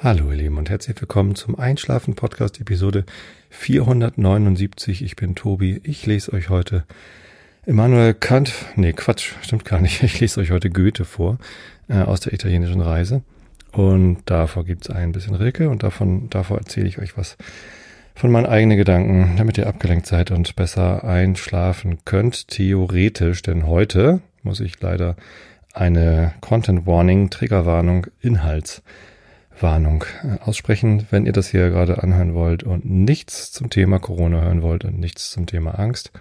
Hallo ihr Lieben und herzlich willkommen zum Einschlafen Podcast Episode 479. Ich bin Tobi. Ich lese euch heute Immanuel Kant, nee Quatsch, stimmt gar nicht. Ich lese euch heute Goethe vor äh, aus der italienischen Reise und davor gibt's ein bisschen Rilke und davon davor erzähle ich euch was von meinen eigenen Gedanken, damit ihr abgelenkt seid und besser einschlafen könnt, theoretisch, denn heute muss ich leider eine Content Warning, Triggerwarnung, Inhalts Warnung äh, aussprechen, wenn ihr das hier gerade anhören wollt und nichts zum Thema Corona hören wollt und nichts zum Thema Angst,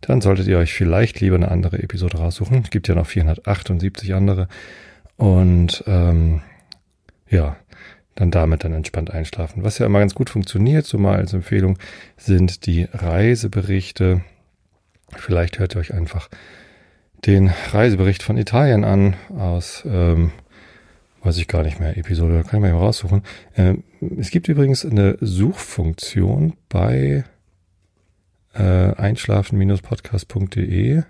dann solltet ihr euch vielleicht lieber eine andere Episode raussuchen. Es gibt ja noch 478 andere und ähm, ja, dann damit dann entspannt einschlafen. Was ja immer ganz gut funktioniert, so mal als Empfehlung, sind die Reiseberichte. Vielleicht hört ihr euch einfach den Reisebericht von Italien an aus ähm, weiß ich gar nicht mehr, Episode, kann ich mal raussuchen. Ähm, es gibt übrigens eine Suchfunktion bei äh, einschlafen-podcast.de.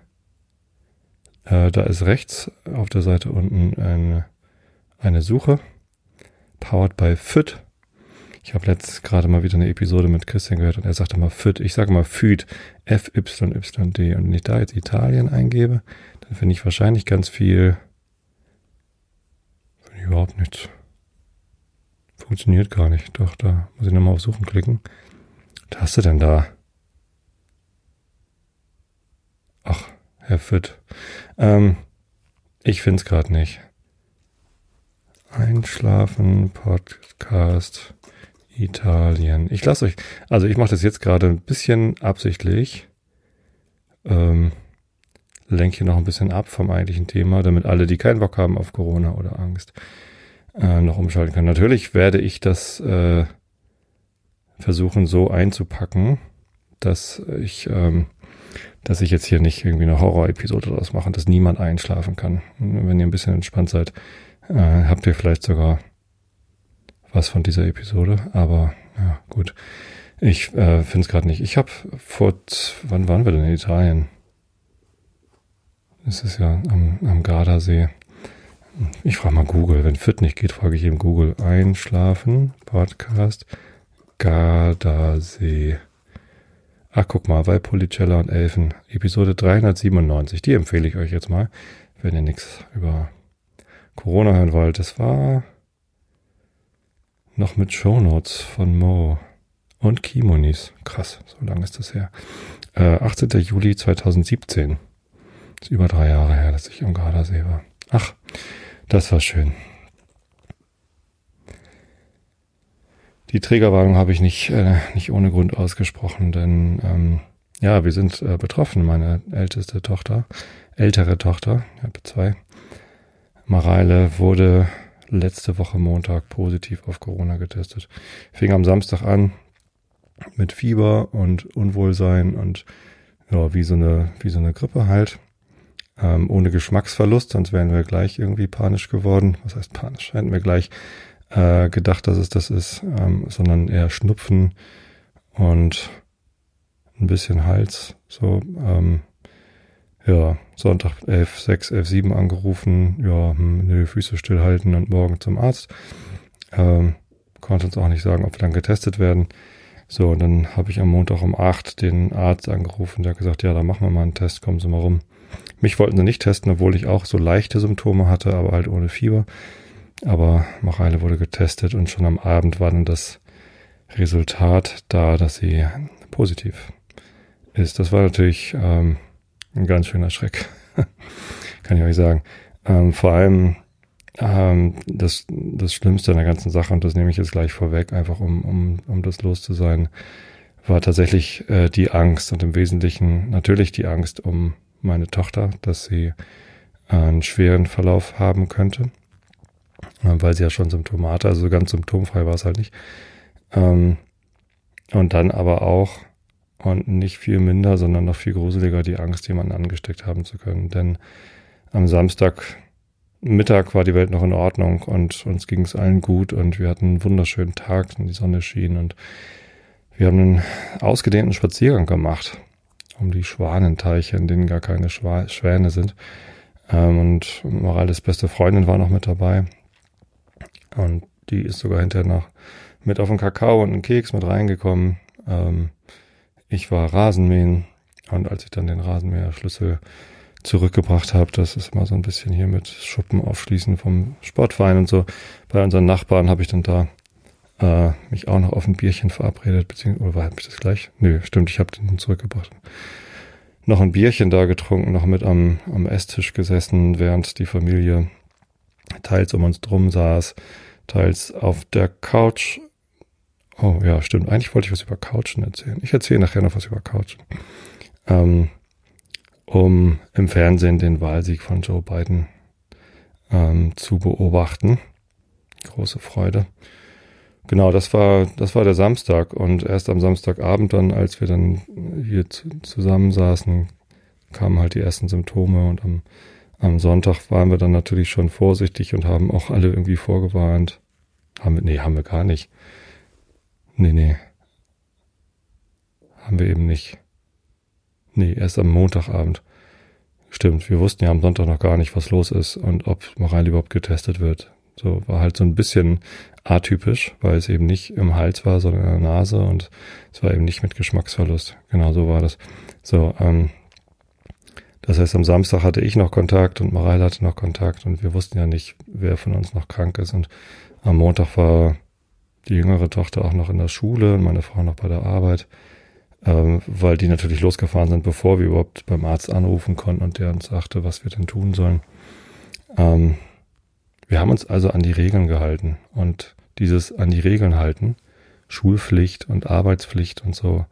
Äh, da ist rechts auf der Seite unten eine, eine Suche, powered by FIT. Ich habe letzt gerade mal wieder eine Episode mit Christian gehört und er sagte mal FIT. Ich sage mal FIT, F-Y-Y-D. Und wenn ich da jetzt Italien eingebe, dann finde ich wahrscheinlich ganz viel überhaupt nichts. Funktioniert gar nicht. Doch, da muss ich nochmal auf Suchen klicken. Was hast du denn da? Ach, Herr Fitt. Ähm, ich find's gerade nicht. Einschlafen, Podcast, Italien. Ich lasse euch, also ich mache das jetzt gerade ein bisschen absichtlich. Ähm, lenke hier noch ein bisschen ab vom eigentlichen Thema, damit alle, die keinen Bock haben auf Corona oder Angst, äh, noch umschalten können. Natürlich werde ich das äh, versuchen so einzupacken, dass ich, ähm, dass ich jetzt hier nicht irgendwie eine Horror-Episode draus mache, dass niemand einschlafen kann. Wenn ihr ein bisschen entspannt seid, äh, habt ihr vielleicht sogar was von dieser Episode. Aber ja, gut. Ich äh, finde es gerade nicht. Ich habe vor, wann waren wir denn in Italien? Es ist ja am, am Gardasee. Ich frage mal Google. Wenn Fit nicht geht, frage ich eben Google. Einschlafen, Podcast, Gardasee. Ach, guck mal, Valpolicella und Elfen. Episode 397. Die empfehle ich euch jetzt mal, wenn ihr nichts über Corona hören wollt. Das war noch mit Shownotes von Mo und Kimonis. Krass, so lange ist das her. Äh, 18. Juli 2017. Über drei Jahre her, dass ich am Gardasee war. Ach, das war schön. Die Trägerwarnung habe ich nicht, äh, nicht ohne Grund ausgesprochen, denn ähm, ja, wir sind äh, betroffen. Meine älteste Tochter, ältere Tochter, ich habe zwei, Mareile wurde letzte Woche Montag positiv auf Corona getestet. Fing am Samstag an mit Fieber und Unwohlsein und ja, wie so eine, wie so eine Grippe halt ähm, ohne Geschmacksverlust, sonst wären wir gleich irgendwie panisch geworden. Was heißt panisch? Hätten wir gleich äh, gedacht, dass es das ist, ähm, sondern eher Schnupfen und ein bisschen Hals. So, ähm, ja, Sonntag 11, 6, 11, 7 angerufen, ja, hm, Füße stillhalten und morgen zum Arzt. Ähm, konnte uns auch nicht sagen, ob wir dann getestet werden. So, und dann habe ich am Montag um 8 den Arzt angerufen, der hat gesagt, ja, da machen wir mal einen Test, kommen Sie mal rum. Mich wollten sie nicht testen, obwohl ich auch so leichte Symptome hatte, aber halt ohne Fieber. Aber Mareile wurde getestet und schon am Abend war dann das Resultat da, dass sie positiv ist. Das war natürlich ähm, ein ganz schöner Schreck, kann ich euch sagen. Ähm, vor allem ähm, das, das Schlimmste an der ganzen Sache, und das nehme ich jetzt gleich vorweg, einfach um, um, um das los zu sein, war tatsächlich äh, die Angst und im Wesentlichen natürlich die Angst um meine Tochter, dass sie einen schweren Verlauf haben könnte, ähm, weil sie ja schon Symptome hatte, also ganz symptomfrei war es halt nicht. Ähm, und dann aber auch, und nicht viel minder, sondern noch viel gruseliger, die Angst, jemanden angesteckt haben zu können. Denn am Samstag Mittag war die Welt noch in Ordnung und uns ging es allen gut und wir hatten einen wunderschönen Tag und die Sonne schien und wir haben einen ausgedehnten Spaziergang gemacht um die Schwanenteiche, in denen gar keine Schwa Schwäne sind. Ähm, und Morales beste Freundin war noch mit dabei. Und Die ist sogar hinterher noch mit auf den Kakao und einen Keks mit reingekommen. Ähm, ich war Rasenmähen und als ich dann den Rasenmäherschlüssel zurückgebracht habe, das ist immer so ein bisschen hier mit Schuppen aufschließen vom Sportverein und so. Bei unseren Nachbarn habe ich dann da äh, mich auch noch auf ein Bierchen verabredet, beziehungsweise, oder war ich das gleich? Nö, stimmt, ich habe den zurückgebracht. Noch ein Bierchen da getrunken, noch mit am, am Esstisch gesessen, während die Familie teils um uns drum saß, teils auf der Couch. Oh ja, stimmt. Eigentlich wollte ich was über Couchen erzählen. Ich erzähle nachher noch was über Couchen. Ähm, um im Fernsehen den Wahlsieg von Joe Biden ähm, zu beobachten. Große Freude. Genau, das war, das war der Samstag und erst am Samstagabend dann, als wir dann hier zusammensaßen, kamen halt die ersten Symptome und am, am Sonntag waren wir dann natürlich schon vorsichtig und haben auch alle irgendwie vorgewarnt. Haben wir, nee, haben wir gar nicht. Nee, nee. Haben wir eben nicht. Nee, erst am Montagabend. Stimmt, wir wussten ja am Sonntag noch gar nicht, was los ist und ob Mareile überhaupt getestet wird. So war halt so ein bisschen atypisch, weil es eben nicht im Hals war, sondern in der Nase und es war eben nicht mit Geschmacksverlust. Genau so war das. So, ähm, das heißt, am Samstag hatte ich noch Kontakt und Mareile hatte noch Kontakt und wir wussten ja nicht, wer von uns noch krank ist. Und am Montag war die jüngere Tochter auch noch in der Schule und meine Frau noch bei der Arbeit, ähm, weil die natürlich losgefahren sind, bevor wir überhaupt beim Arzt anrufen konnten und der uns sagte, was wir denn tun sollen. Ähm, wir haben uns also an die Regeln gehalten und dieses an die Regeln halten, Schulpflicht und Arbeitspflicht und so,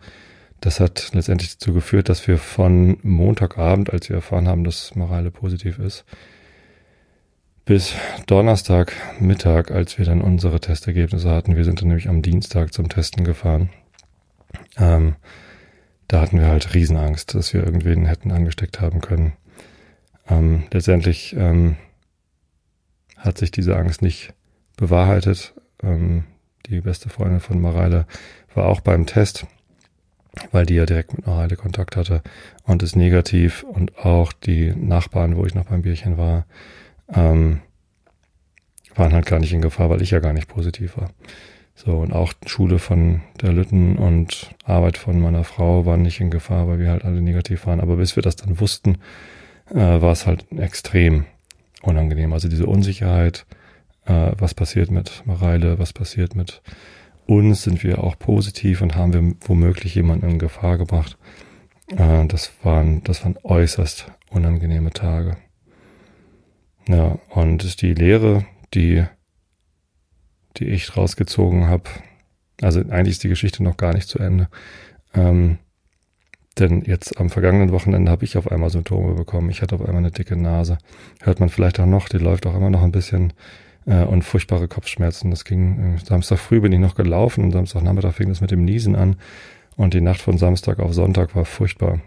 das hat letztendlich dazu geführt, dass wir von Montagabend, als wir erfahren haben, dass Mareile positiv ist, bis Donnerstag Mittag, als wir dann unsere Testergebnisse hatten, wir sind dann nämlich am Dienstag zum Testen gefahren, ähm, da hatten wir halt Riesenangst, dass wir irgendwen hätten angesteckt haben können. Ähm, letztendlich ähm, hat sich diese Angst nicht bewahrheitet. Ähm, die beste Freundin von Mareile war auch beim Test, weil die ja direkt mit Mareile Kontakt hatte und ist negativ und auch die Nachbarn, wo ich noch beim Bierchen war, ähm, waren halt gar nicht in Gefahr, weil ich ja gar nicht positiv war. So, und auch Schule von der Lütten und Arbeit von meiner Frau waren nicht in Gefahr, weil wir halt alle negativ waren. Aber bis wir das dann wussten, äh, war es halt extrem unangenehm. Also diese Unsicherheit, äh, was passiert mit Mareile, was passiert mit uns, sind wir auch positiv und haben wir womöglich jemanden in Gefahr gebracht. Äh, das waren, das waren äußerst unangenehme Tage. Ja, und die Lehre, die, die ich rausgezogen habe, also eigentlich ist die Geschichte noch gar nicht zu Ende. Ähm, denn jetzt am vergangenen Wochenende habe ich auf einmal Symptome bekommen. Ich hatte auf einmal eine dicke Nase. Hört man vielleicht auch noch, die läuft auch immer noch ein bisschen. Äh, und furchtbare Kopfschmerzen. Das ging, äh, Samstag früh bin ich noch gelaufen und Samstagnachmittag fing das mit dem Niesen an. Und die Nacht von Samstag auf Sonntag war furchtbar.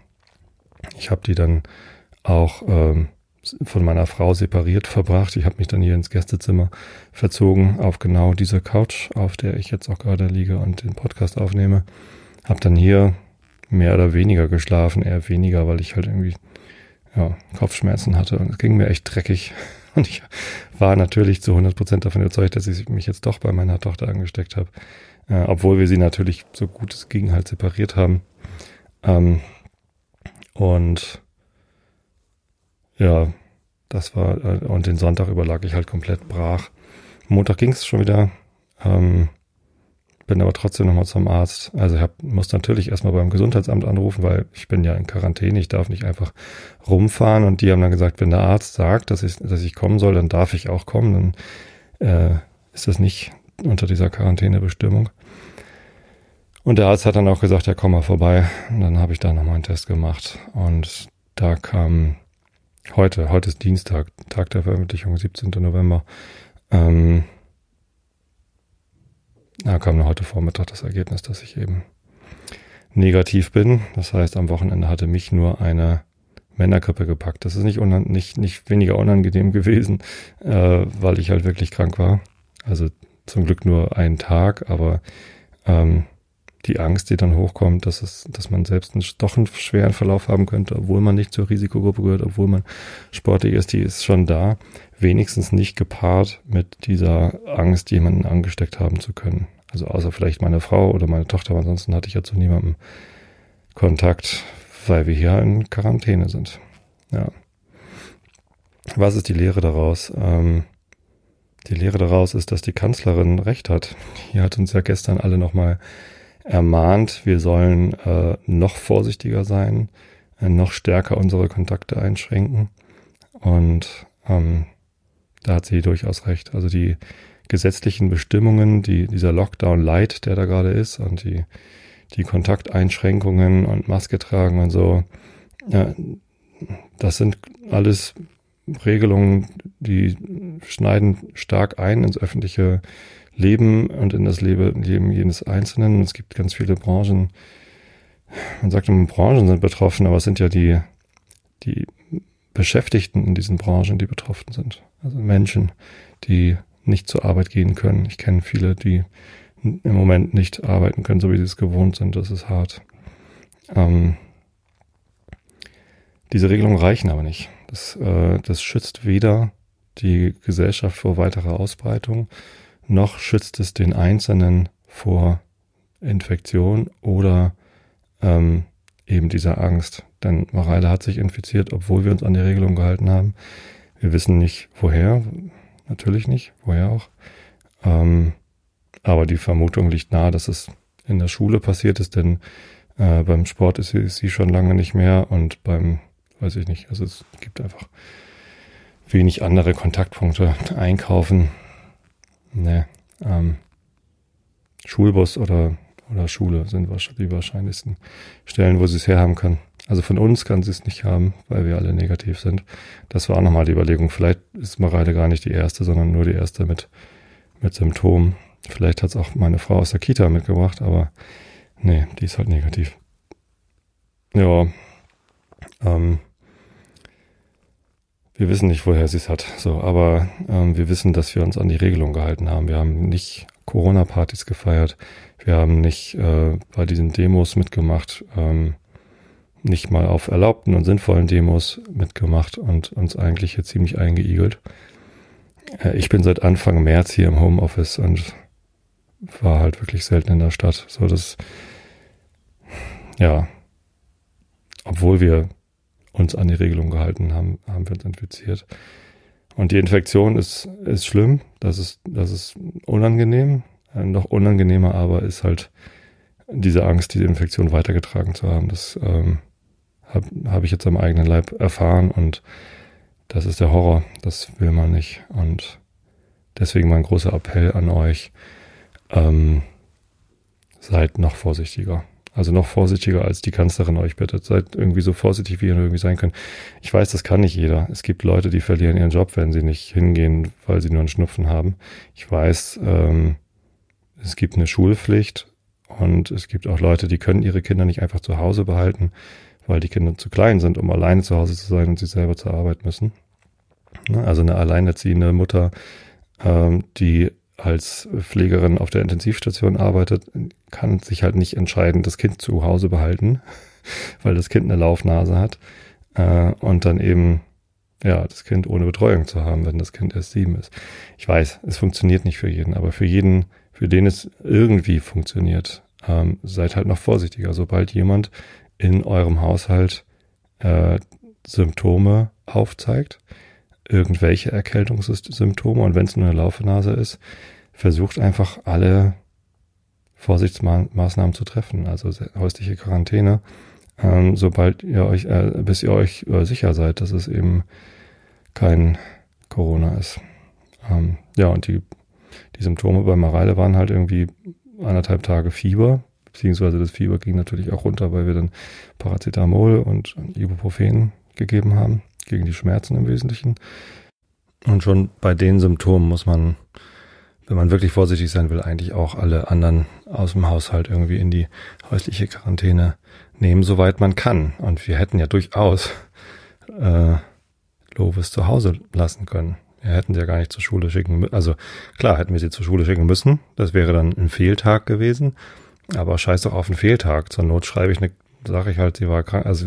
Ich habe die dann auch ähm, von meiner Frau separiert verbracht. Ich habe mich dann hier ins Gästezimmer verzogen auf genau diese Couch, auf der ich jetzt auch gerade liege und den Podcast aufnehme. Hab dann hier mehr oder weniger geschlafen, eher weniger, weil ich halt irgendwie ja, Kopfschmerzen hatte und es ging mir echt dreckig. Und ich war natürlich zu 100 Prozent davon überzeugt, dass ich mich jetzt doch bei meiner Tochter angesteckt habe. Äh, obwohl wir sie natürlich so gut es ging halt separiert haben. Ähm, und ja, das war, äh, und den Sonntag überlag ich halt komplett brach. Montag ging es schon wieder. Ähm, bin aber trotzdem nochmal zum Arzt. Also ich hab, muss natürlich erstmal beim Gesundheitsamt anrufen, weil ich bin ja in Quarantäne, ich darf nicht einfach rumfahren und die haben dann gesagt, wenn der Arzt sagt, dass ich, dass ich kommen soll, dann darf ich auch kommen, dann äh, ist das nicht unter dieser Quarantänebestimmung. Und der Arzt hat dann auch gesagt, ja, komm mal vorbei. Und dann habe ich da nochmal einen Test gemacht. Und da kam heute, heute ist Dienstag, Tag der Veröffentlichung, 17. November, ähm, da kam heute Vormittag das Ergebnis, dass ich eben negativ bin. Das heißt, am Wochenende hatte mich nur eine Männergrippe gepackt. Das ist nicht, nicht, nicht weniger unangenehm gewesen, äh, weil ich halt wirklich krank war. Also zum Glück nur einen Tag, aber ähm, die Angst, die dann hochkommt, dass es, dass man selbst einen, doch einen schweren Verlauf haben könnte, obwohl man nicht zur Risikogruppe gehört, obwohl man sportlich ist, die ist schon da, wenigstens nicht gepaart mit dieser Angst, jemanden angesteckt haben zu können. Also außer vielleicht meine Frau oder meine Tochter, aber ansonsten hatte ich ja zu niemandem Kontakt, weil wir hier in Quarantäne sind. Ja. Was ist die Lehre daraus? Ähm, die Lehre daraus ist, dass die Kanzlerin recht hat. Hier hat uns ja gestern alle nochmal ermahnt, wir sollen äh, noch vorsichtiger sein, äh, noch stärker unsere Kontakte einschränken. Und ähm, da hat sie durchaus recht. Also die gesetzlichen Bestimmungen, die, dieser Lockdown Light, der da gerade ist, und die, die Kontakteinschränkungen und Maske tragen und so, ja, das sind alles Regelungen, die schneiden stark ein ins öffentliche Leben und in das Leben jedes Einzelnen. Es gibt ganz viele Branchen. Man sagt immer, Branchen sind betroffen, aber es sind ja die, die Beschäftigten in diesen Branchen, die betroffen sind. Also Menschen, die nicht zur Arbeit gehen können. Ich kenne viele, die im Moment nicht arbeiten können, so wie sie es gewohnt sind. Das ist hart. Ähm, diese Regelungen reichen aber nicht. Das, äh, das schützt weder die Gesellschaft vor weiterer Ausbreitung, noch schützt es den Einzelnen vor Infektion oder ähm, eben dieser Angst. Denn Mareile hat sich infiziert, obwohl wir uns an die Regelung gehalten haben. Wir wissen nicht woher, natürlich nicht, woher auch. Ähm, aber die Vermutung liegt nahe, dass es in der Schule passiert ist, denn äh, beim Sport ist sie, ist sie schon lange nicht mehr und beim, weiß ich nicht, also es gibt einfach wenig andere Kontaktpunkte. Einkaufen, ne, ähm, Schulbus oder, oder Schule sind die wahrscheinlichsten Stellen, wo sie es herhaben kann. Also von uns kann sie es nicht haben, weil wir alle negativ sind. Das war auch nochmal die Überlegung. Vielleicht ist Mareile gar nicht die erste, sondern nur die erste mit, mit Symptomen. Vielleicht hat es auch meine Frau aus der Kita mitgebracht, aber nee, die ist halt negativ. Ja, ähm, wir wissen nicht, woher sie es hat. So, aber ähm, wir wissen, dass wir uns an die Regelung gehalten haben. Wir haben nicht Corona-Partys gefeiert. Wir haben nicht äh, bei diesen Demos mitgemacht, ähm, nicht mal auf erlaubten und sinnvollen Demos mitgemacht und uns eigentlich hier ziemlich eingeigelt. Äh, ich bin seit Anfang März hier im Homeoffice und war halt wirklich selten in der Stadt. So, das, ja, obwohl wir uns an die Regelung gehalten haben, haben wir uns infiziert. Und die Infektion ist, ist schlimm, das ist, das ist unangenehm. Äh, noch unangenehmer aber ist halt diese Angst, diese Infektion weitergetragen zu haben. Das ähm, habe hab ich jetzt am eigenen Leib erfahren und das ist der Horror. Das will man nicht. Und deswegen mein großer Appell an euch, ähm, seid noch vorsichtiger. Also noch vorsichtiger, als die Kanzlerin euch bittet. Seid irgendwie so vorsichtig, wie ihr irgendwie sein könnt. Ich weiß, das kann nicht jeder. Es gibt Leute, die verlieren ihren Job, wenn sie nicht hingehen, weil sie nur einen Schnupfen haben. Ich weiß, ähm, es gibt eine Schulpflicht und es gibt auch Leute, die können ihre Kinder nicht einfach zu Hause behalten, weil die Kinder zu klein sind, um alleine zu Hause zu sein und sie selber zur Arbeit müssen. Also eine alleinerziehende Mutter, ähm, die als Pflegerin auf der Intensivstation arbeitet, kann sich halt nicht entscheiden, das Kind zu Hause behalten, weil das Kind eine Laufnase hat äh, und dann eben ja das Kind ohne Betreuung zu haben, wenn das Kind erst sieben ist. Ich weiß, es funktioniert nicht für jeden, aber für jeden, für den es irgendwie funktioniert, ähm, seid halt noch vorsichtiger. Sobald jemand in eurem Haushalt äh, Symptome aufzeigt, irgendwelche Erkältungssymptome. Und wenn es nur eine Laufenase ist, versucht einfach alle Vorsichtsmaßnahmen zu treffen, also häusliche Quarantäne, ähm, sobald ihr euch, äh, bis ihr euch äh, sicher seid, dass es eben kein Corona ist. Ähm, ja, und die, die Symptome bei Mareile waren halt irgendwie anderthalb Tage Fieber, beziehungsweise das Fieber ging natürlich auch runter, weil wir dann Paracetamol und Ibuprofen gegeben haben gegen die Schmerzen im Wesentlichen. Und schon bei den Symptomen muss man, wenn man wirklich vorsichtig sein will, eigentlich auch alle anderen aus dem Haushalt irgendwie in die häusliche Quarantäne nehmen, soweit man kann. Und wir hätten ja durchaus äh, Lovis zu Hause lassen können. Wir hätten sie ja gar nicht zur Schule schicken müssen. Also klar hätten wir sie zur Schule schicken müssen. Das wäre dann ein Fehltag gewesen. Aber scheiß doch auf einen Fehltag. Zur Not schreibe ich eine, sage ich halt, sie war krank. Also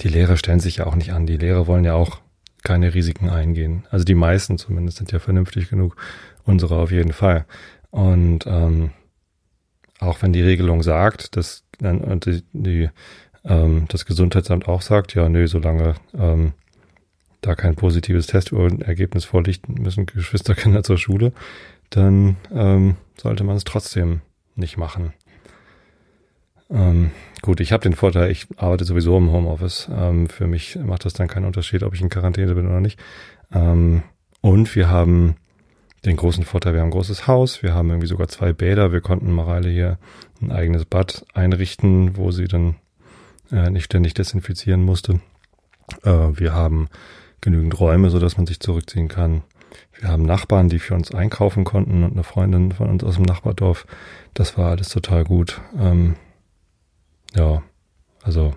die Lehrer stellen sich ja auch nicht an. Die Lehrer wollen ja auch keine Risiken eingehen. Also die meisten zumindest sind ja vernünftig genug. Unsere auf jeden Fall. Und ähm, auch wenn die Regelung sagt, dass und die, die ähm, das Gesundheitsamt auch sagt, ja, nö, solange ähm, da kein positives Testergebnis vorliegt, müssen Geschwisterkinder zur Schule, dann ähm, sollte man es trotzdem nicht machen. Ähm, gut, ich habe den Vorteil, ich arbeite sowieso im Homeoffice. Ähm, für mich macht das dann keinen Unterschied, ob ich in Quarantäne bin oder nicht. Ähm, und wir haben den großen Vorteil, wir haben ein großes Haus, wir haben irgendwie sogar zwei Bäder. Wir konnten Mareile hier ein eigenes Bad einrichten, wo sie dann äh, nicht ständig desinfizieren musste. Äh, wir haben genügend Räume, so dass man sich zurückziehen kann. Wir haben Nachbarn, die für uns einkaufen konnten und eine Freundin von uns aus dem Nachbardorf. Das war alles total gut. Ähm, ja, also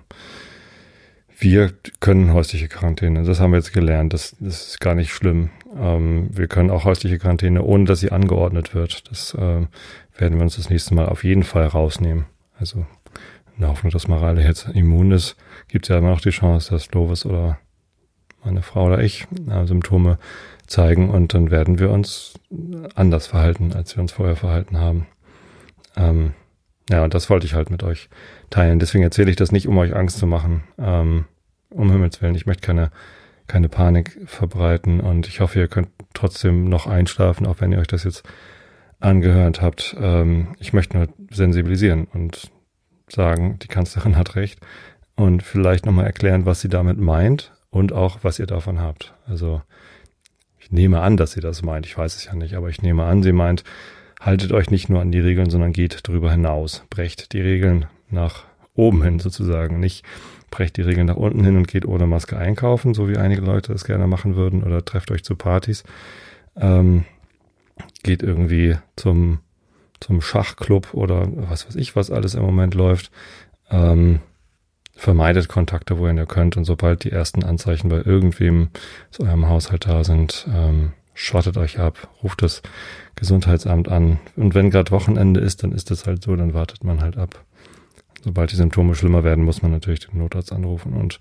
wir können häusliche Quarantäne. Das haben wir jetzt gelernt. Das, das ist gar nicht schlimm. Ähm, wir können auch häusliche Quarantäne, ohne dass sie angeordnet wird. Das äh, werden wir uns das nächste Mal auf jeden Fall rausnehmen. Also in der Hoffnung, dass Mareile jetzt immun ist, gibt es ja immer noch die Chance, dass Lovis oder meine Frau oder ich äh, Symptome zeigen und dann werden wir uns anders verhalten, als wir uns vorher verhalten haben. Ähm, ja, und das wollte ich halt mit euch teilen. Deswegen erzähle ich das nicht, um euch Angst zu machen. Ähm, um Himmels Willen, ich möchte keine, keine Panik verbreiten und ich hoffe, ihr könnt trotzdem noch einschlafen, auch wenn ihr euch das jetzt angehört habt. Ähm, ich möchte nur sensibilisieren und sagen, die Kanzlerin hat recht und vielleicht nochmal erklären, was sie damit meint und auch, was ihr davon habt. Also ich nehme an, dass sie das meint. Ich weiß es ja nicht, aber ich nehme an, sie meint, haltet euch nicht nur an die Regeln, sondern geht darüber hinaus. Brecht die Regeln nach oben hin sozusagen. Nicht brecht die Regeln nach unten hin und geht ohne Maske einkaufen, so wie einige Leute es gerne machen würden, oder trefft euch zu Partys. Ähm, geht irgendwie zum, zum Schachclub oder was weiß ich, was alles im Moment läuft. Ähm, vermeidet Kontakte, wo ihr könnt und sobald die ersten Anzeichen bei irgendwem aus eurem Haushalt da sind, ähm, schottet euch ab, ruft das Gesundheitsamt an. Und wenn gerade Wochenende ist, dann ist das halt so, dann wartet man halt ab. Sobald die Symptome schlimmer werden, muss man natürlich den Notarzt anrufen. Und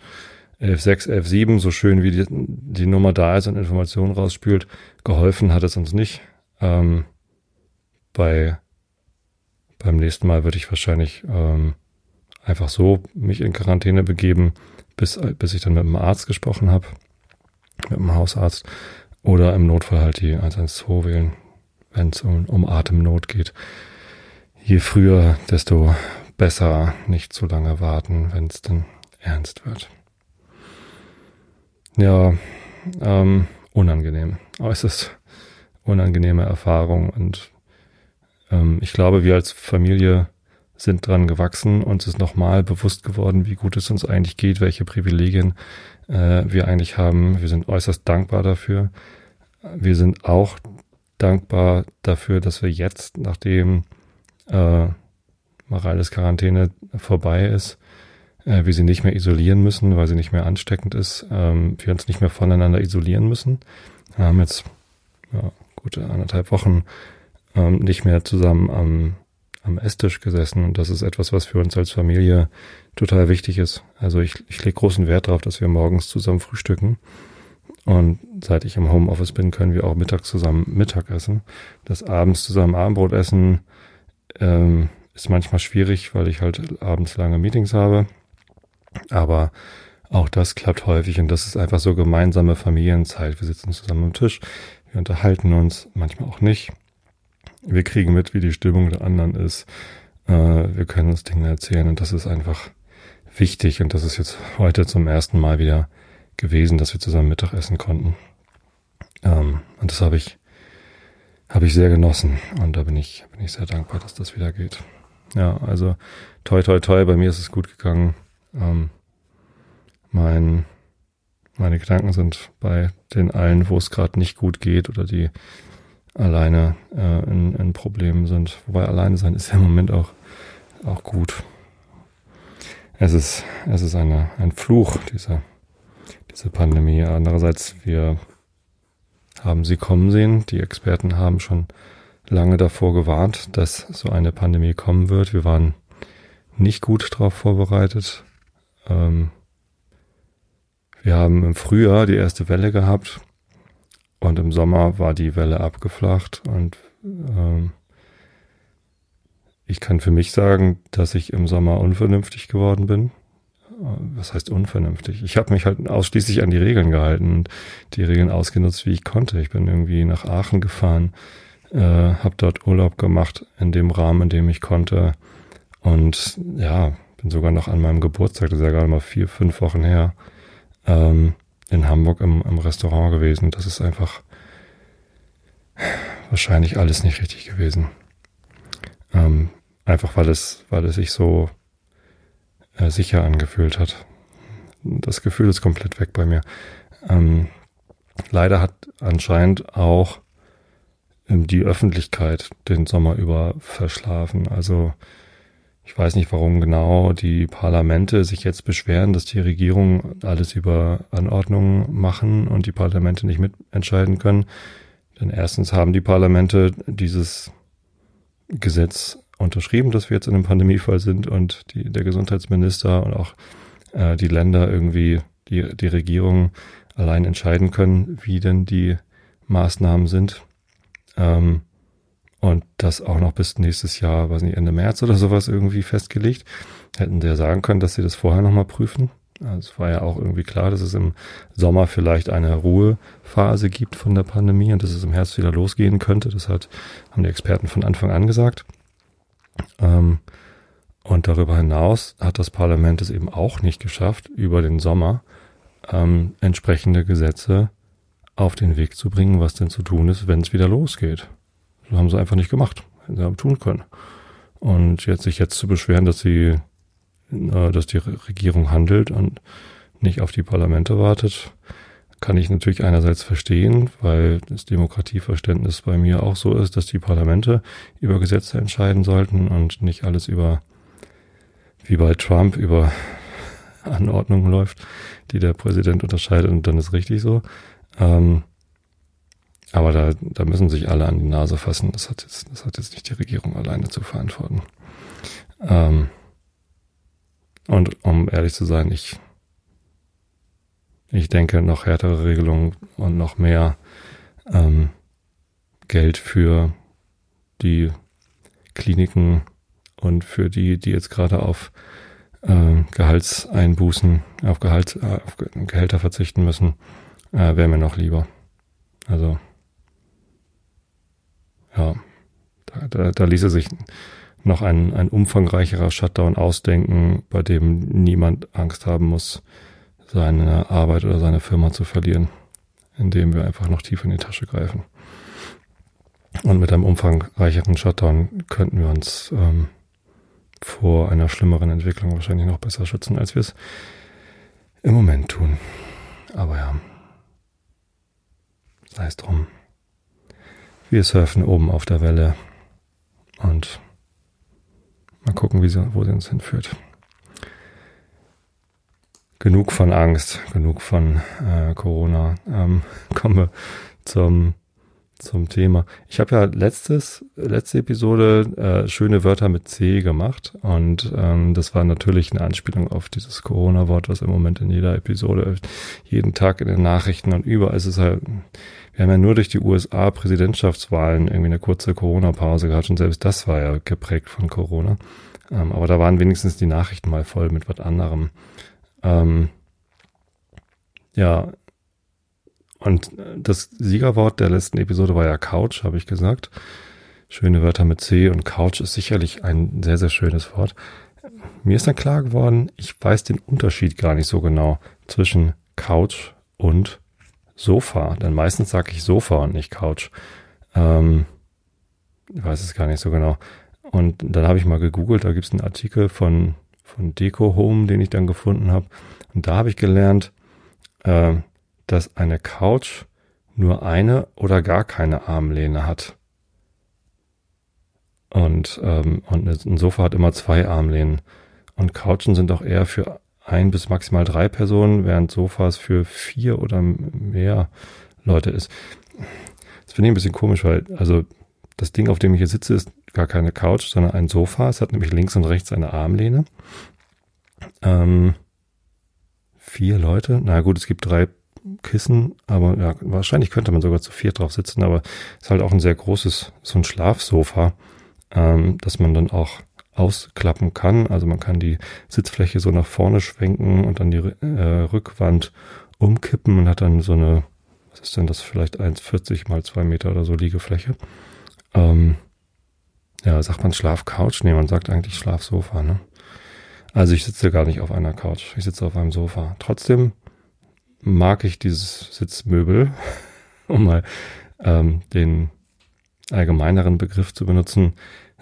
11.6, 11.7, so schön wie die, die Nummer da ist und Informationen rausspült, geholfen hat es uns nicht. Ähm, bei beim nächsten Mal würde ich wahrscheinlich ähm, einfach so mich in Quarantäne begeben, bis, bis ich dann mit dem Arzt gesprochen habe, mit dem Hausarzt, oder im Notfall halt die 112 wählen, wenn es um, um Atemnot geht. Je früher, desto besser nicht zu lange warten, wenn es denn ernst wird. Ja, ähm, unangenehm, äußerst unangenehme Erfahrung und ähm, ich glaube, wir als Familie sind dran gewachsen. Uns ist nochmal bewusst geworden, wie gut es uns eigentlich geht, welche Privilegien äh, wir eigentlich haben. Wir sind äußerst dankbar dafür. Wir sind auch dankbar dafür, dass wir jetzt, nachdem äh, Mareiles Quarantäne vorbei ist, äh, wir sie nicht mehr isolieren müssen, weil sie nicht mehr ansteckend ist, ähm, wir uns nicht mehr voneinander isolieren müssen. Wir haben jetzt ja, gute anderthalb Wochen ähm, nicht mehr zusammen am am Esstisch gesessen und das ist etwas, was für uns als Familie total wichtig ist. Also ich, ich lege großen Wert darauf, dass wir morgens zusammen frühstücken und seit ich im Homeoffice bin, können wir auch mittags zusammen Mittag essen. Das abends zusammen Abendbrot essen ähm, ist manchmal schwierig, weil ich halt abends lange Meetings habe. Aber auch das klappt häufig und das ist einfach so gemeinsame Familienzeit. Wir sitzen zusammen am Tisch, wir unterhalten uns, manchmal auch nicht. Wir kriegen mit, wie die Stimmung der anderen ist. Äh, wir können uns Dinge erzählen und das ist einfach wichtig und das ist jetzt heute zum ersten Mal wieder gewesen, dass wir zusammen Mittag essen konnten. Ähm, und das habe ich, habe ich sehr genossen und da bin ich, bin ich sehr dankbar, dass das wieder geht. Ja, also toi toi toi, bei mir ist es gut gegangen. Ähm, mein, meine Gedanken sind bei den allen, wo es gerade nicht gut geht oder die alleine äh, in, in Problemen sind. Wobei alleine sein ist ja im Moment auch, auch gut. Es ist, es ist eine, ein Fluch, diese, diese Pandemie. Andererseits, wir haben sie kommen sehen. Die Experten haben schon lange davor gewarnt, dass so eine Pandemie kommen wird. Wir waren nicht gut darauf vorbereitet. Ähm, wir haben im Frühjahr die erste Welle gehabt und im Sommer war die Welle abgeflacht und ähm, ich kann für mich sagen, dass ich im Sommer unvernünftig geworden bin. Was heißt unvernünftig? Ich habe mich halt ausschließlich an die Regeln gehalten und die Regeln ausgenutzt, wie ich konnte. Ich bin irgendwie nach Aachen gefahren, äh, habe dort Urlaub gemacht in dem Rahmen, in dem ich konnte und ja, bin sogar noch an meinem Geburtstag, das ist ja gerade mal vier, fünf Wochen her, ähm, in Hamburg im, im Restaurant gewesen. Das ist einfach wahrscheinlich alles nicht richtig gewesen. Einfach weil es, weil es sich so äh, sicher angefühlt hat. Das Gefühl ist komplett weg bei mir. Ähm, leider hat anscheinend auch ähm, die Öffentlichkeit den Sommer über verschlafen. Also ich weiß nicht, warum genau die Parlamente sich jetzt beschweren, dass die Regierung alles über Anordnungen machen und die Parlamente nicht mitentscheiden können. Denn erstens haben die Parlamente dieses Gesetz unterschrieben, dass wir jetzt in einem Pandemiefall sind und die, der Gesundheitsminister und auch äh, die Länder irgendwie, die, die Regierung allein entscheiden können, wie denn die Maßnahmen sind. Ähm, und das auch noch bis nächstes Jahr, weiß nicht, Ende März oder sowas irgendwie festgelegt. Hätten sie ja sagen können, dass sie das vorher nochmal prüfen. Also es war ja auch irgendwie klar, dass es im Sommer vielleicht eine Ruhephase gibt von der Pandemie und dass es im Herbst wieder losgehen könnte. Das hat, haben die Experten von Anfang an gesagt. Ähm, und darüber hinaus hat das Parlament es eben auch nicht geschafft, über den Sommer ähm, entsprechende Gesetze auf den Weg zu bringen, was denn zu tun ist, wenn es wieder losgeht. Das haben sie einfach nicht gemacht. Hätten sie haben tun können. Und jetzt sich jetzt zu beschweren, dass sie, äh, dass die Regierung handelt und nicht auf die Parlamente wartet, kann ich natürlich einerseits verstehen, weil das Demokratieverständnis bei mir auch so ist, dass die Parlamente über Gesetze entscheiden sollten und nicht alles über, wie bei Trump, über Anordnungen läuft, die der Präsident unterscheidet und dann ist richtig so. Ähm, aber da, da müssen sich alle an die Nase fassen. Das hat jetzt, das hat jetzt nicht die Regierung alleine zu verantworten. Ähm, und um ehrlich zu sein, ich, ich denke, noch härtere Regelungen und noch mehr ähm, Geld für die Kliniken und für die, die jetzt gerade auf äh, Gehaltseinbußen, auf, Gehalt, äh, auf Gehälter verzichten müssen, äh, wäre mir noch lieber. Also ja, da, da, da ließe sich noch ein, ein umfangreicherer Shutdown ausdenken, bei dem niemand Angst haben muss, seine Arbeit oder seine Firma zu verlieren, indem wir einfach noch tiefer in die Tasche greifen. Und mit einem umfangreicheren Shutdown könnten wir uns ähm, vor einer schlimmeren Entwicklung wahrscheinlich noch besser schützen, als wir es im Moment tun. Aber ja, sei es drum. Wir surfen oben auf der Welle und mal gucken, wie sie, wo sie uns hinführt. Genug von Angst, genug von äh, Corona. Ähm, kommen wir zum zum Thema. Ich habe ja letztes, letzte Episode äh, schöne Wörter mit C gemacht und ähm, das war natürlich eine Anspielung auf dieses Corona-Wort, was im Moment in jeder Episode, jeden Tag in den Nachrichten und überall ist es halt, wir haben ja nur durch die USA Präsidentschaftswahlen irgendwie eine kurze Corona-Pause gehabt und selbst das war ja geprägt von Corona. Ähm, aber da waren wenigstens die Nachrichten mal voll mit was anderem. Ähm, ja, und das Siegerwort der letzten Episode war ja Couch, habe ich gesagt. Schöne Wörter mit C und Couch ist sicherlich ein sehr, sehr schönes Wort. Mir ist dann klar geworden, ich weiß den Unterschied gar nicht so genau zwischen Couch und Sofa. Denn meistens sage ich Sofa und nicht Couch. Ähm, ich weiß es gar nicht so genau. Und dann habe ich mal gegoogelt, da gibt es einen Artikel von, von Deco Home, den ich dann gefunden habe. Und da habe ich gelernt, äh, dass eine Couch nur eine oder gar keine Armlehne hat. Und, ähm, und ein Sofa hat immer zwei Armlehnen. Und Couchen sind auch eher für ein bis maximal drei Personen, während Sofas für vier oder mehr Leute ist. Das finde ich ein bisschen komisch, weil, also das Ding, auf dem ich hier sitze, ist gar keine Couch, sondern ein Sofa. Es hat nämlich links und rechts eine Armlehne. Ähm, vier Leute. Na gut, es gibt drei Kissen, aber ja, wahrscheinlich könnte man sogar zu vier drauf sitzen, aber es ist halt auch ein sehr großes, so ein Schlafsofa, ähm, dass man dann auch ausklappen kann. Also man kann die Sitzfläche so nach vorne schwenken und dann die äh, Rückwand umkippen und hat dann so eine, was ist denn das, vielleicht 1,40 mal zwei Meter oder so Liegefläche. Ähm, ja, sagt man Schlafcouch? Nee, man sagt eigentlich Schlafsofa, ne? Also ich sitze gar nicht auf einer Couch, ich sitze auf einem Sofa. Trotzdem mag ich dieses Sitzmöbel, um mal ähm, den allgemeineren Begriff zu benutzen,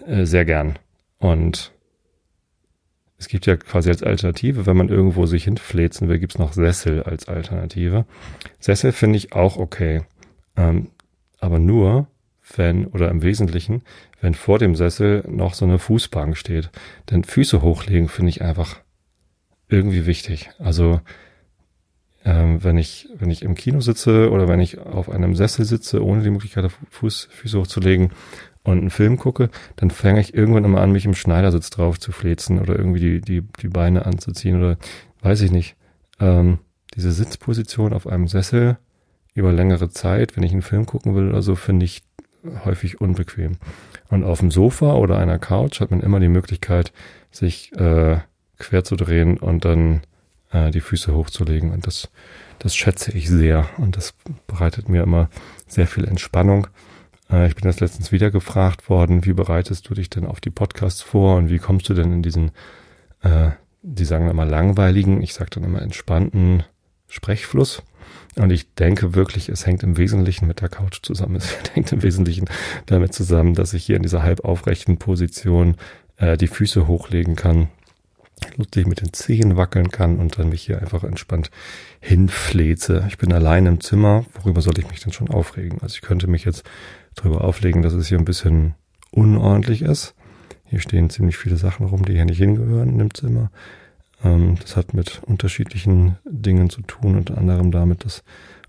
äh, sehr gern. Und es gibt ja quasi als Alternative, wenn man irgendwo sich hinfläzen will, gibt's noch Sessel als Alternative. Sessel finde ich auch okay. Ähm, aber nur, wenn, oder im Wesentlichen, wenn vor dem Sessel noch so eine Fußbank steht. Denn Füße hochlegen finde ich einfach irgendwie wichtig. Also ähm, wenn ich, wenn ich im Kino sitze oder wenn ich auf einem Sessel sitze, ohne die Möglichkeit, Fuß, Füße hochzulegen und einen Film gucke, dann fange ich irgendwann immer an, mich im Schneidersitz drauf zu flezen oder irgendwie die, die, die Beine anzuziehen oder weiß ich nicht. Ähm, diese Sitzposition auf einem Sessel über längere Zeit, wenn ich einen Film gucken will oder so, finde ich häufig unbequem. Und auf dem Sofa oder einer Couch hat man immer die Möglichkeit, sich äh, quer zu drehen und dann äh, die Füße hochzulegen. Und das, das schätze ich sehr. Und das bereitet mir immer sehr viel Entspannung. Äh, ich bin das letztens wieder gefragt worden, wie bereitest du dich denn auf die Podcasts vor und wie kommst du denn in diesen, äh, die sagen immer langweiligen, ich sage dann immer entspannten Sprechfluss. Und ich denke wirklich, es hängt im Wesentlichen mit der Couch zusammen. Es hängt im Wesentlichen damit zusammen, dass ich hier in dieser halb aufrechten Position äh, die Füße hochlegen kann lustig mit den Zehen wackeln kann und dann mich hier einfach entspannt hinfleze. Ich bin allein im Zimmer. Worüber soll ich mich denn schon aufregen? Also ich könnte mich jetzt darüber auflegen, dass es hier ein bisschen unordentlich ist. Hier stehen ziemlich viele Sachen rum, die hier nicht hingehören in dem Zimmer. Ähm, das hat mit unterschiedlichen Dingen zu tun, unter anderem damit, dass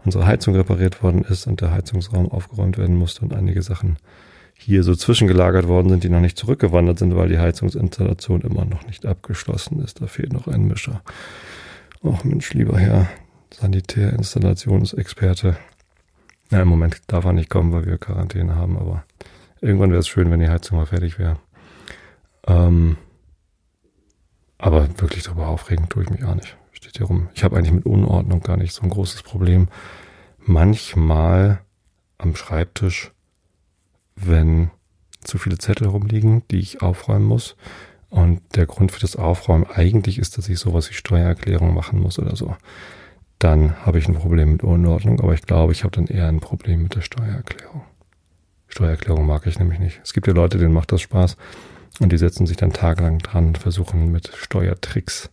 unsere Heizung repariert worden ist und der Heizungsraum aufgeräumt werden musste und einige Sachen hier so zwischengelagert worden sind, die noch nicht zurückgewandert sind, weil die Heizungsinstallation immer noch nicht abgeschlossen ist. Da fehlt noch ein Mischer. Ach Mensch, lieber Herr Sanitärinstallationsexperte. Ja, im Moment darf er nicht kommen, weil wir Quarantäne haben, aber irgendwann wäre es schön, wenn die Heizung mal fertig wäre. Ähm, aber wirklich darüber aufregen tue ich mich auch nicht. Steht hier rum. Ich habe eigentlich mit Unordnung gar nicht so ein großes Problem. Manchmal am Schreibtisch wenn zu viele Zettel rumliegen, die ich aufräumen muss. Und der Grund für das Aufräumen eigentlich ist, dass ich sowas wie Steuererklärung machen muss oder so. Dann habe ich ein Problem mit Unordnung, aber ich glaube, ich habe dann eher ein Problem mit der Steuererklärung. Steuererklärung mag ich nämlich nicht. Es gibt ja Leute, denen macht das Spaß und die setzen sich dann tagelang dran und versuchen mit Steuertricks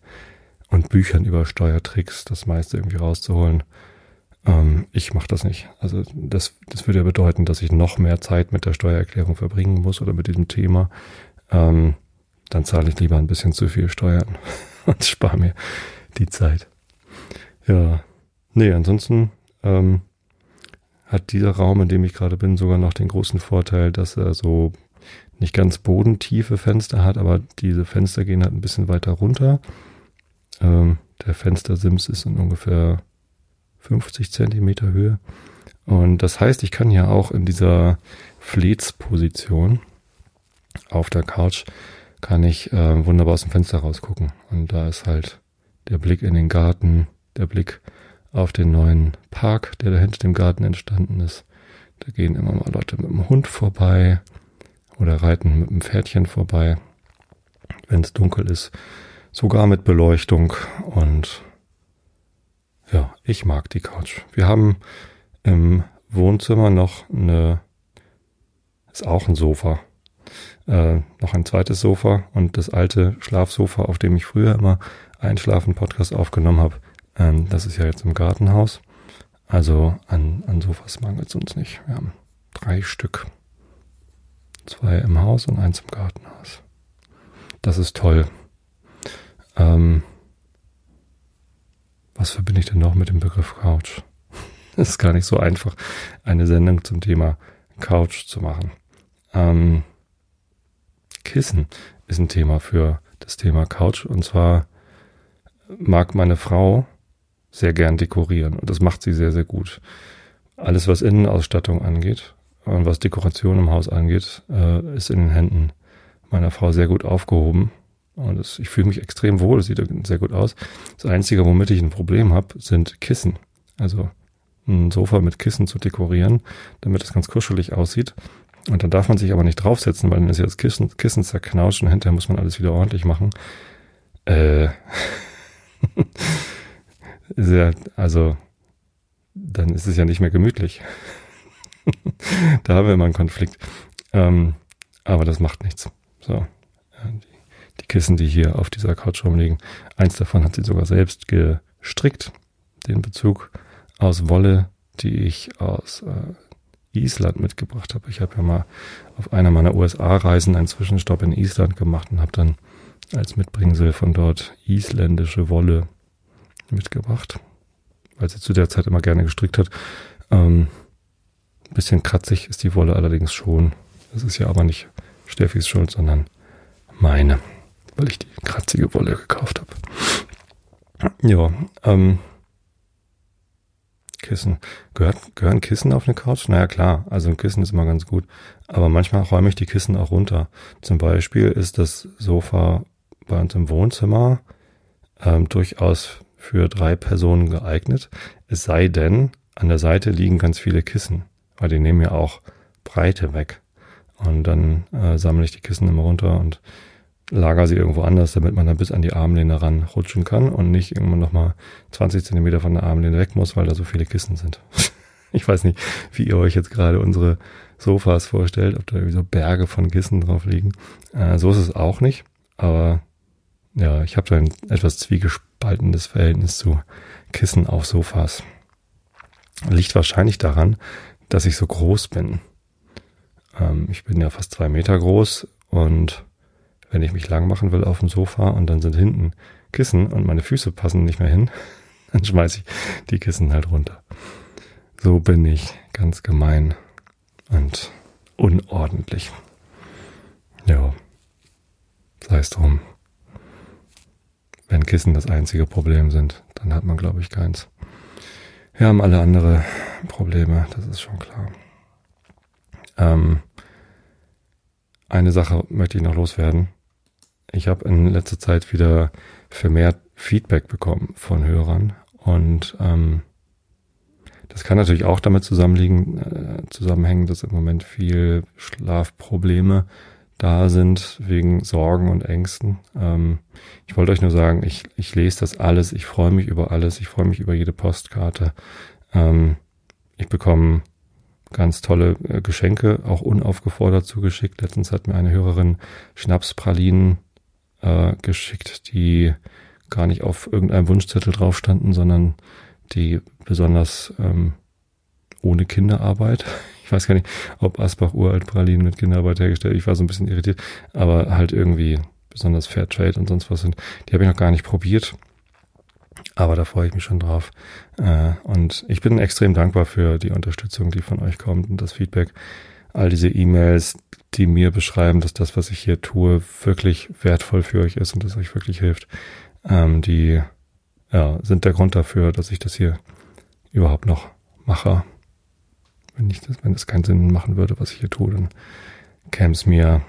und Büchern über Steuertricks das meiste irgendwie rauszuholen. Ähm, ich mache das nicht. Also das, das würde ja bedeuten, dass ich noch mehr Zeit mit der Steuererklärung verbringen muss oder mit diesem Thema. Ähm, dann zahle ich lieber ein bisschen zu viel Steuern und spare mir die Zeit. Ja, nee, ansonsten ähm, hat dieser Raum, in dem ich gerade bin, sogar noch den großen Vorteil, dass er so nicht ganz bodentiefe Fenster hat, aber diese Fenster gehen halt ein bisschen weiter runter. Ähm, der Fenstersims ist in ungefähr 50 Zentimeter Höhe. Und das heißt, ich kann ja auch in dieser Fleetsposition auf der Couch kann ich äh, wunderbar aus dem Fenster rausgucken. Und da ist halt der Blick in den Garten, der Blick auf den neuen Park, der da hinter dem Garten entstanden ist. Da gehen immer mal Leute mit dem Hund vorbei oder reiten mit dem Pferdchen vorbei, wenn es dunkel ist. Sogar mit Beleuchtung und ja, ich mag die Couch. Wir haben im Wohnzimmer noch eine, ist auch ein Sofa, äh, noch ein zweites Sofa und das alte Schlafsofa, auf dem ich früher immer Einschlafen-Podcast aufgenommen habe, ähm, das ist ja jetzt im Gartenhaus. Also an, an Sofas mangelt es uns nicht. Wir haben drei Stück. Zwei im Haus und eins im Gartenhaus. Das ist toll. Ähm, was verbinde ich denn noch mit dem Begriff Couch? Es ist gar nicht so einfach, eine Sendung zum Thema Couch zu machen. Ähm, Kissen ist ein Thema für das Thema Couch. Und zwar mag meine Frau sehr gern dekorieren und das macht sie sehr, sehr gut. Alles, was Innenausstattung angeht und was Dekoration im Haus angeht, äh, ist in den Händen meiner Frau sehr gut aufgehoben. Und das, ich fühle mich extrem wohl, es sieht sehr gut aus. Das Einzige, womit ich ein Problem habe, sind Kissen. Also ein Sofa mit Kissen zu dekorieren, damit es ganz kuschelig aussieht. Und dann darf man sich aber nicht draufsetzen, weil dann ist ja das Kissen, Kissen zerknautscht und hinterher muss man alles wieder ordentlich machen. Äh, ja, also, dann ist es ja nicht mehr gemütlich. da haben wir immer einen Konflikt. Ähm, aber das macht nichts. So. Ja, die, die Kissen, die hier auf dieser Couch rumliegen, eins davon hat sie sogar selbst gestrickt. Den Bezug aus Wolle, die ich aus äh, Island mitgebracht habe. Ich habe ja mal auf einer meiner USA-Reisen einen Zwischenstopp in Island gemacht und habe dann als Mitbringsel von dort isländische Wolle mitgebracht, weil sie zu der Zeit immer gerne gestrickt hat. Ähm, bisschen kratzig ist die Wolle allerdings schon. Das ist ja aber nicht Steffis Schuld, sondern meine, weil ich die kratzige Wolle gekauft habe. Ja, ähm, Kissen. Gehört, gehören Kissen auf eine Couch? Naja, klar. Also ein Kissen ist immer ganz gut. Aber manchmal räume ich die Kissen auch runter. Zum Beispiel ist das Sofa bei uns im Wohnzimmer ähm, durchaus für drei Personen geeignet. Es sei denn, an der Seite liegen ganz viele Kissen, weil die nehmen ja auch Breite weg. Und dann äh, sammle ich die Kissen immer runter und lager sie irgendwo anders, damit man dann bis an die Armlehne ranrutschen kann und nicht irgendwann nochmal 20 Zentimeter von der Armlehne weg muss, weil da so viele Kissen sind. ich weiß nicht, wie ihr euch jetzt gerade unsere Sofas vorstellt, ob da irgendwie so Berge von Kissen drauf liegen. Äh, so ist es auch nicht, aber ja, ich habe da ein etwas zwiegespaltenes Verhältnis zu Kissen auf Sofas. Liegt wahrscheinlich daran, dass ich so groß bin. Ähm, ich bin ja fast zwei Meter groß und wenn ich mich lang machen will auf dem Sofa und dann sind hinten Kissen und meine Füße passen nicht mehr hin, dann schmeiße ich die Kissen halt runter. So bin ich ganz gemein und unordentlich. Ja, sei es drum. Wenn Kissen das einzige Problem sind, dann hat man, glaube ich, keins. Wir haben alle andere Probleme, das ist schon klar. Ähm, eine Sache möchte ich noch loswerden. Ich habe in letzter Zeit wieder vermehrt Feedback bekommen von Hörern und ähm, das kann natürlich auch damit zusammenliegen, äh, zusammenhängen, dass im Moment viel Schlafprobleme da sind wegen Sorgen und Ängsten. Ähm, ich wollte euch nur sagen, ich, ich lese das alles, ich freue mich über alles, ich freue mich über jede Postkarte. Ähm, ich bekomme ganz tolle äh, Geschenke, auch unaufgefordert zugeschickt. Letztens hat mir eine Hörerin Schnapspralinen äh, geschickt, die gar nicht auf irgendeinem Wunschzettel drauf standen, sondern die besonders ähm, ohne Kinderarbeit. Ich weiß gar nicht, ob Asbach uralt Pralinen mit Kinderarbeit hergestellt. Ich war so ein bisschen irritiert, aber halt irgendwie besonders Fairtrade und sonst was sind. Die habe ich noch gar nicht probiert. Aber da freue ich mich schon drauf. Äh, und ich bin extrem dankbar für die Unterstützung, die von euch kommt und das Feedback. All diese E-Mails, die mir beschreiben, dass das, was ich hier tue, wirklich wertvoll für euch ist und dass euch wirklich hilft. Ähm, die ja, sind der Grund dafür, dass ich das hier überhaupt noch mache. Wenn ich das, wenn es keinen Sinn machen würde, was ich hier tue, dann käme es mir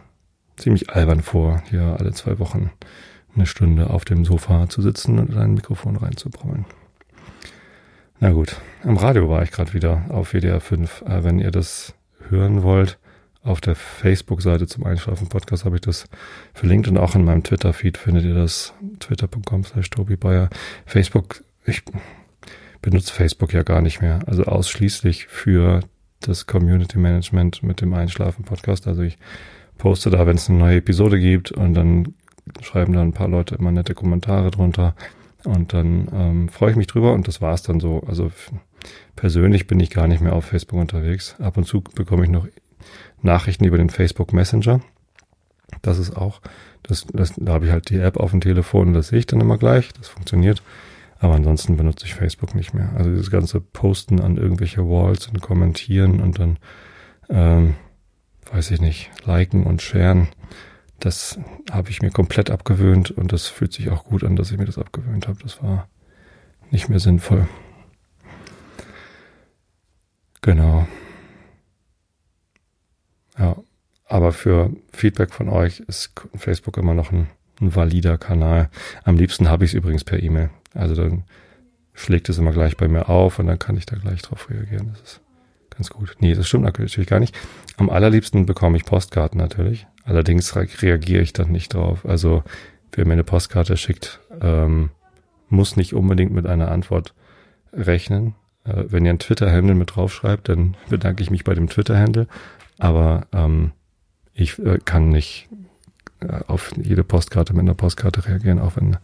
ziemlich albern vor, hier alle zwei Wochen eine Stunde auf dem Sofa zu sitzen und in ein Mikrofon reinzubrummeln. Na gut, am Radio war ich gerade wieder auf WDR 5. Äh, wenn ihr das hören wollt, auf der Facebook-Seite zum Einschlafen Podcast habe ich das verlinkt und auch in meinem Twitter-Feed findet ihr das. Twitter.com slash Tobi Bayer. Facebook, ich benutze Facebook ja gar nicht mehr. Also ausschließlich für das Community Management mit dem Einschlafen Podcast. Also ich poste da, wenn es eine neue Episode gibt und dann schreiben da ein paar Leute immer nette Kommentare drunter. Und dann ähm, freue ich mich drüber und das war's dann so. Also persönlich bin ich gar nicht mehr auf Facebook unterwegs. Ab und zu bekomme ich noch Nachrichten über den Facebook Messenger. Das ist auch, das, das, da habe ich halt die App auf dem Telefon und das sehe ich dann immer gleich. Das funktioniert. Aber ansonsten benutze ich Facebook nicht mehr. Also dieses ganze Posten an irgendwelche Walls und kommentieren und dann ähm, weiß ich nicht, liken und sharen. Das habe ich mir komplett abgewöhnt und das fühlt sich auch gut an, dass ich mir das abgewöhnt habe. Das war nicht mehr sinnvoll. Genau. Ja, aber für Feedback von euch ist Facebook immer noch ein, ein valider Kanal. Am liebsten habe ich es übrigens per E-Mail. Also dann schlägt es immer gleich bei mir auf und dann kann ich da gleich drauf reagieren. Das ist ganz gut. Nee, das stimmt natürlich gar nicht. Am allerliebsten bekomme ich Postkarten natürlich. Allerdings reagiere ich dann nicht drauf. Also wer mir eine Postkarte schickt, ähm, muss nicht unbedingt mit einer Antwort rechnen. Äh, wenn ihr einen Twitter-Handle mit draufschreibt, dann bedanke ich mich bei dem Twitter-Handle. Aber ähm, ich äh, kann nicht auf jede Postkarte mit einer Postkarte reagieren, auch wenn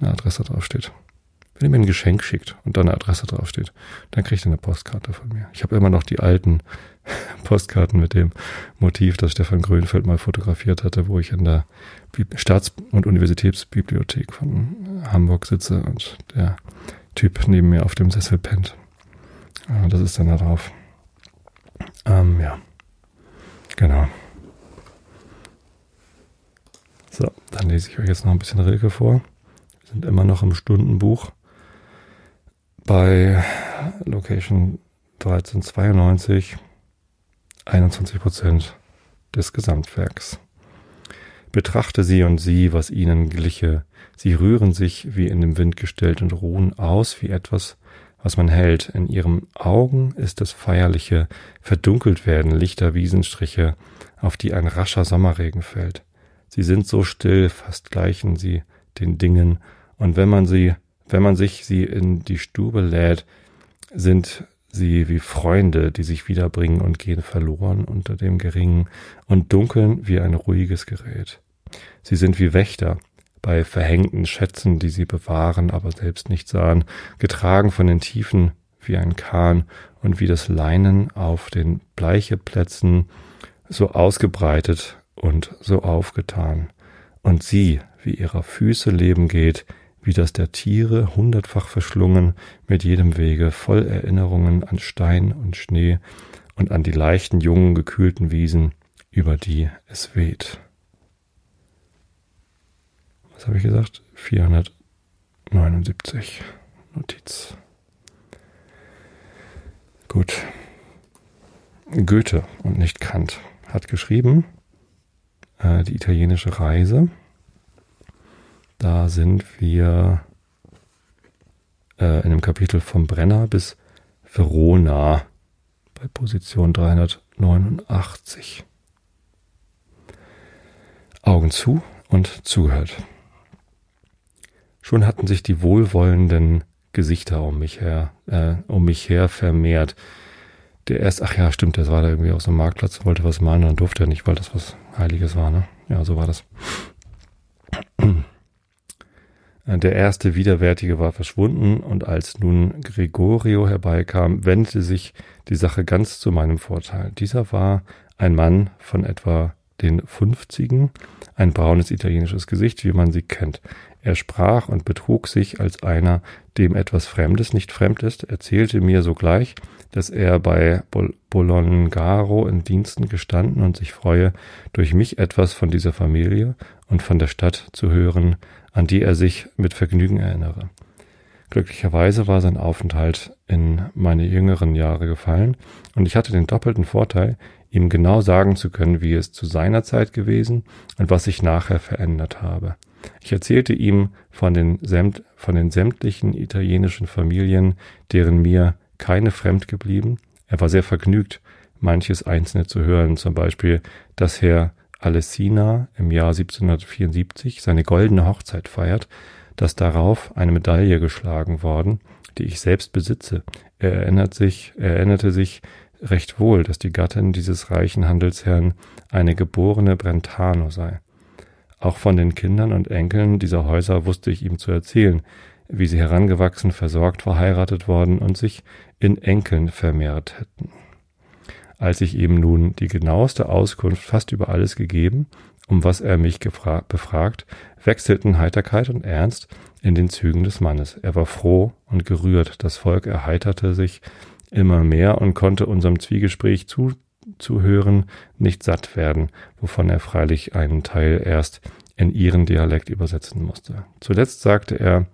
eine Adresse draufsteht. Wenn ihr mir ein Geschenk schickt und da eine Adresse draufsteht, dann kriegt ihr eine Postkarte von mir. Ich habe immer noch die alten Postkarten mit dem Motiv, das Stefan Grönfeld mal fotografiert hatte, wo ich in der Staats- und Universitätsbibliothek von Hamburg sitze und der Typ neben mir auf dem Sessel pennt. Das ist dann da drauf. Ähm, ja. Genau. So, dann lese ich euch jetzt noch ein bisschen Rilke vor. Wir sind immer noch im Stundenbuch bei Location 1392 21 Prozent des Gesamtwerks. Betrachte sie und sie, was ihnen gliche. Sie rühren sich wie in dem Wind gestellt und ruhen aus wie etwas, was man hält. In ihren Augen ist das feierliche verdunkelt werden lichter Wiesenstriche, auf die ein rascher Sommerregen fällt. Sie sind so still, fast gleichen sie den Dingen, und wenn man sie wenn man sich sie in die Stube lädt, sind sie wie Freunde, die sich wiederbringen und gehen verloren unter dem Geringen und dunkeln wie ein ruhiges Gerät. Sie sind wie Wächter, bei verhängten Schätzen, die sie bewahren, aber selbst nicht sahen, getragen von den Tiefen wie ein Kahn und wie das Leinen auf den Bleicheplätzen so ausgebreitet und so aufgetan. Und sie, wie ihrer Füße Leben geht, wie das der Tiere hundertfach verschlungen mit jedem Wege, voll Erinnerungen an Stein und Schnee und an die leichten, jungen, gekühlten Wiesen, über die es weht. Was habe ich gesagt? 479 Notiz. Gut. Goethe und nicht Kant hat geschrieben, äh, die italienische Reise da sind wir äh, in dem Kapitel vom Brenner bis Verona bei Position 389. Augen zu und zugehört. Schon hatten sich die wohlwollenden Gesichter um mich her, äh, um mich her vermehrt. Der erst, ach ja, stimmt, der war da irgendwie auf so einem Marktplatz, wollte was malen und durfte er nicht, weil das was Heiliges war, ne? Ja, so war das. Der erste Widerwärtige war verschwunden, und als nun Gregorio herbeikam, wendete sich die Sache ganz zu meinem Vorteil. Dieser war ein Mann von etwa den Fünfzigen, ein braunes italienisches Gesicht, wie man sie kennt. Er sprach und betrug sich als einer, dem etwas Fremdes nicht fremd ist, erzählte mir sogleich, dass er bei Bol Bolongaro in Diensten gestanden und sich freue, durch mich etwas von dieser Familie und von der Stadt zu hören, an die er sich mit Vergnügen erinnere. Glücklicherweise war sein Aufenthalt in meine jüngeren Jahre gefallen, und ich hatte den doppelten Vorteil, ihm genau sagen zu können, wie es zu seiner Zeit gewesen und was sich nachher verändert habe. Ich erzählte ihm von den, sämt, von den sämtlichen italienischen Familien, deren mir keine fremd geblieben. Er war sehr vergnügt, manches Einzelne zu hören, zum Beispiel, dass Herr Alessina im Jahr 1774 seine goldene Hochzeit feiert, dass darauf eine Medaille geschlagen worden, die ich selbst besitze. Er erinnert sich, er erinnerte sich recht wohl, dass die Gattin dieses reichen Handelsherrn eine geborene Brentano sei. Auch von den Kindern und Enkeln dieser Häuser wusste ich ihm zu erzählen, wie sie herangewachsen, versorgt, verheiratet worden und sich in Enkeln vermehrt hätten als ich ihm nun die genaueste Auskunft fast über alles gegeben, um was er mich befragt, wechselten Heiterkeit und Ernst in den Zügen des Mannes. Er war froh und gerührt, das Volk erheiterte sich immer mehr und konnte unserem Zwiegespräch zu, zu hören, nicht satt werden, wovon er freilich einen Teil erst in ihren Dialekt übersetzen musste. Zuletzt sagte er,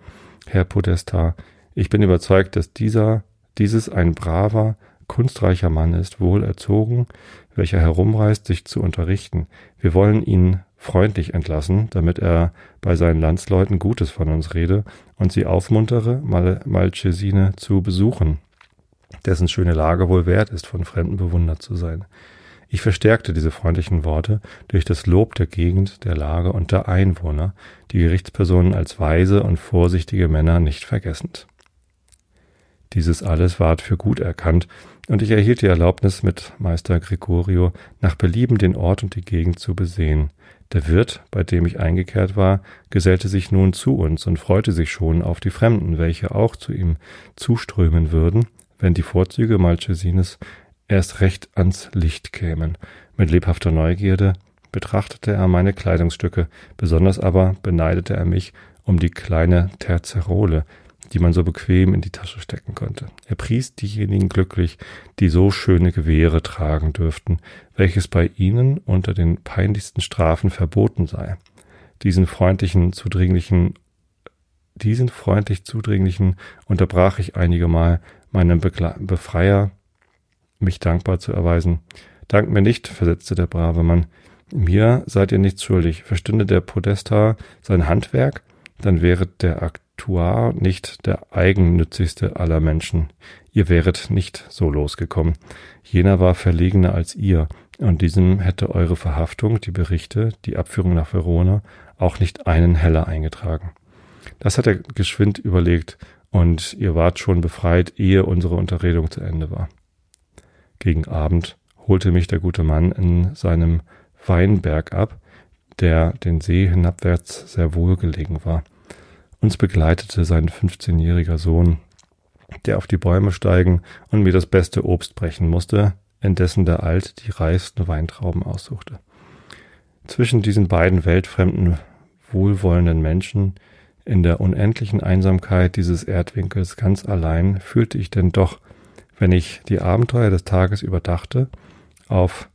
Herr Podesta, ich bin überzeugt, dass dieser, dieses ein braver, kunstreicher Mann ist, wohl erzogen, welcher herumreist, sich zu unterrichten. Wir wollen ihn freundlich entlassen, damit er bei seinen Landsleuten Gutes von uns rede und sie aufmuntere, Mal Malchesine zu besuchen, dessen schöne Lage wohl wert ist, von Fremden bewundert zu sein. Ich verstärkte diese freundlichen Worte durch das Lob der Gegend, der Lage und der Einwohner, die Gerichtspersonen als weise und vorsichtige Männer nicht vergessend. Dieses alles ward für gut erkannt, und ich erhielt die Erlaubnis, mit Meister Gregorio nach Belieben den Ort und die Gegend zu besehen. Der Wirt, bei dem ich eingekehrt war, gesellte sich nun zu uns und freute sich schon auf die Fremden, welche auch zu ihm zuströmen würden, wenn die Vorzüge Malchesines erst recht ans Licht kämen. Mit lebhafter Neugierde betrachtete er meine Kleidungsstücke, besonders aber beneidete er mich um die kleine Terzerole, die man so bequem in die Tasche stecken konnte. Er pries diejenigen glücklich, die so schöne Gewehre tragen dürften, welches bei ihnen unter den peinlichsten Strafen verboten sei. Diesen freundlichen, zudringlichen, diesen freundlich zudringlichen unterbrach ich einige Mal meinem Bekle Befreier mich dankbar zu erweisen. Dank mir nicht, versetzte der brave Mann. Mir seid ihr nichts schuldig. Verstünde der Podesta sein Handwerk, dann wäre der Aktuar nicht der eigennützigste aller Menschen. Ihr wäret nicht so losgekommen. Jener war verlegener als ihr, und diesem hätte eure Verhaftung, die Berichte, die Abführung nach Verona auch nicht einen heller eingetragen. Das hat er geschwind überlegt, und ihr wart schon befreit, ehe unsere Unterredung zu Ende war. Gegen Abend holte mich der gute Mann in seinem Weinberg ab, der den See hinabwärts sehr wohlgelegen war. Uns begleitete sein 15-jähriger Sohn, der auf die Bäume steigen und mir das beste Obst brechen musste, indessen der Alt die reichsten Weintrauben aussuchte. Zwischen diesen beiden weltfremden, wohlwollenden Menschen, in der unendlichen Einsamkeit dieses Erdwinkels ganz allein, fühlte ich denn doch wenn ich die Abenteuer des Tages überdachte, auf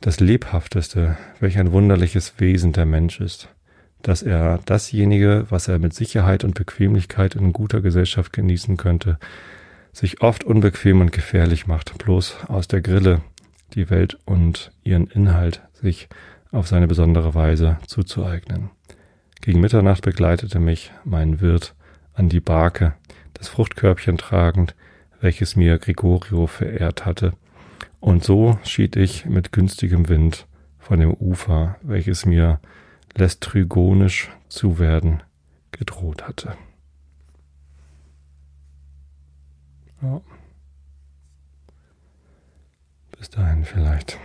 das Lebhafteste, welch ein wunderliches Wesen der Mensch ist, dass er dasjenige, was er mit Sicherheit und Bequemlichkeit in guter Gesellschaft genießen könnte, sich oft unbequem und gefährlich macht, bloß aus der Grille die Welt und ihren Inhalt sich auf seine besondere Weise zuzueignen. Gegen Mitternacht begleitete mich mein Wirt an die Barke, das Fruchtkörbchen tragend, welches mir Gregorio verehrt hatte. Und so schied ich mit günstigem Wind von dem Ufer, welches mir lestrygonisch zu werden gedroht hatte. Ja. Bis dahin vielleicht.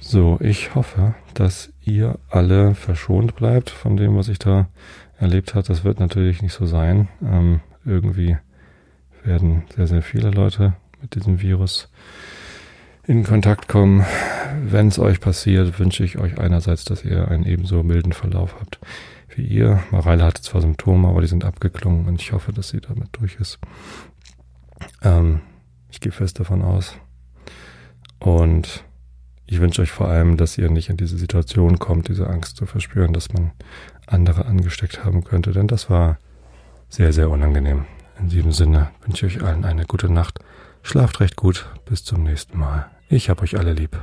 So, ich hoffe, dass ihr alle verschont bleibt von dem, was ich da erlebt hat. Das wird natürlich nicht so sein. Ähm, irgendwie werden sehr, sehr viele Leute mit diesem Virus in Kontakt kommen. Wenn es euch passiert, wünsche ich euch einerseits, dass ihr einen ebenso milden Verlauf habt wie ihr. Mareile hatte zwar Symptome, aber die sind abgeklungen und ich hoffe, dass sie damit durch ist. Ähm, ich gehe fest davon aus. Und ich wünsche euch vor allem, dass ihr nicht in diese Situation kommt, diese Angst zu verspüren, dass man andere angesteckt haben könnte, denn das war sehr, sehr unangenehm. In diesem Sinne wünsche ich euch allen eine gute Nacht. Schlaft recht gut. Bis zum nächsten Mal. Ich hab euch alle lieb.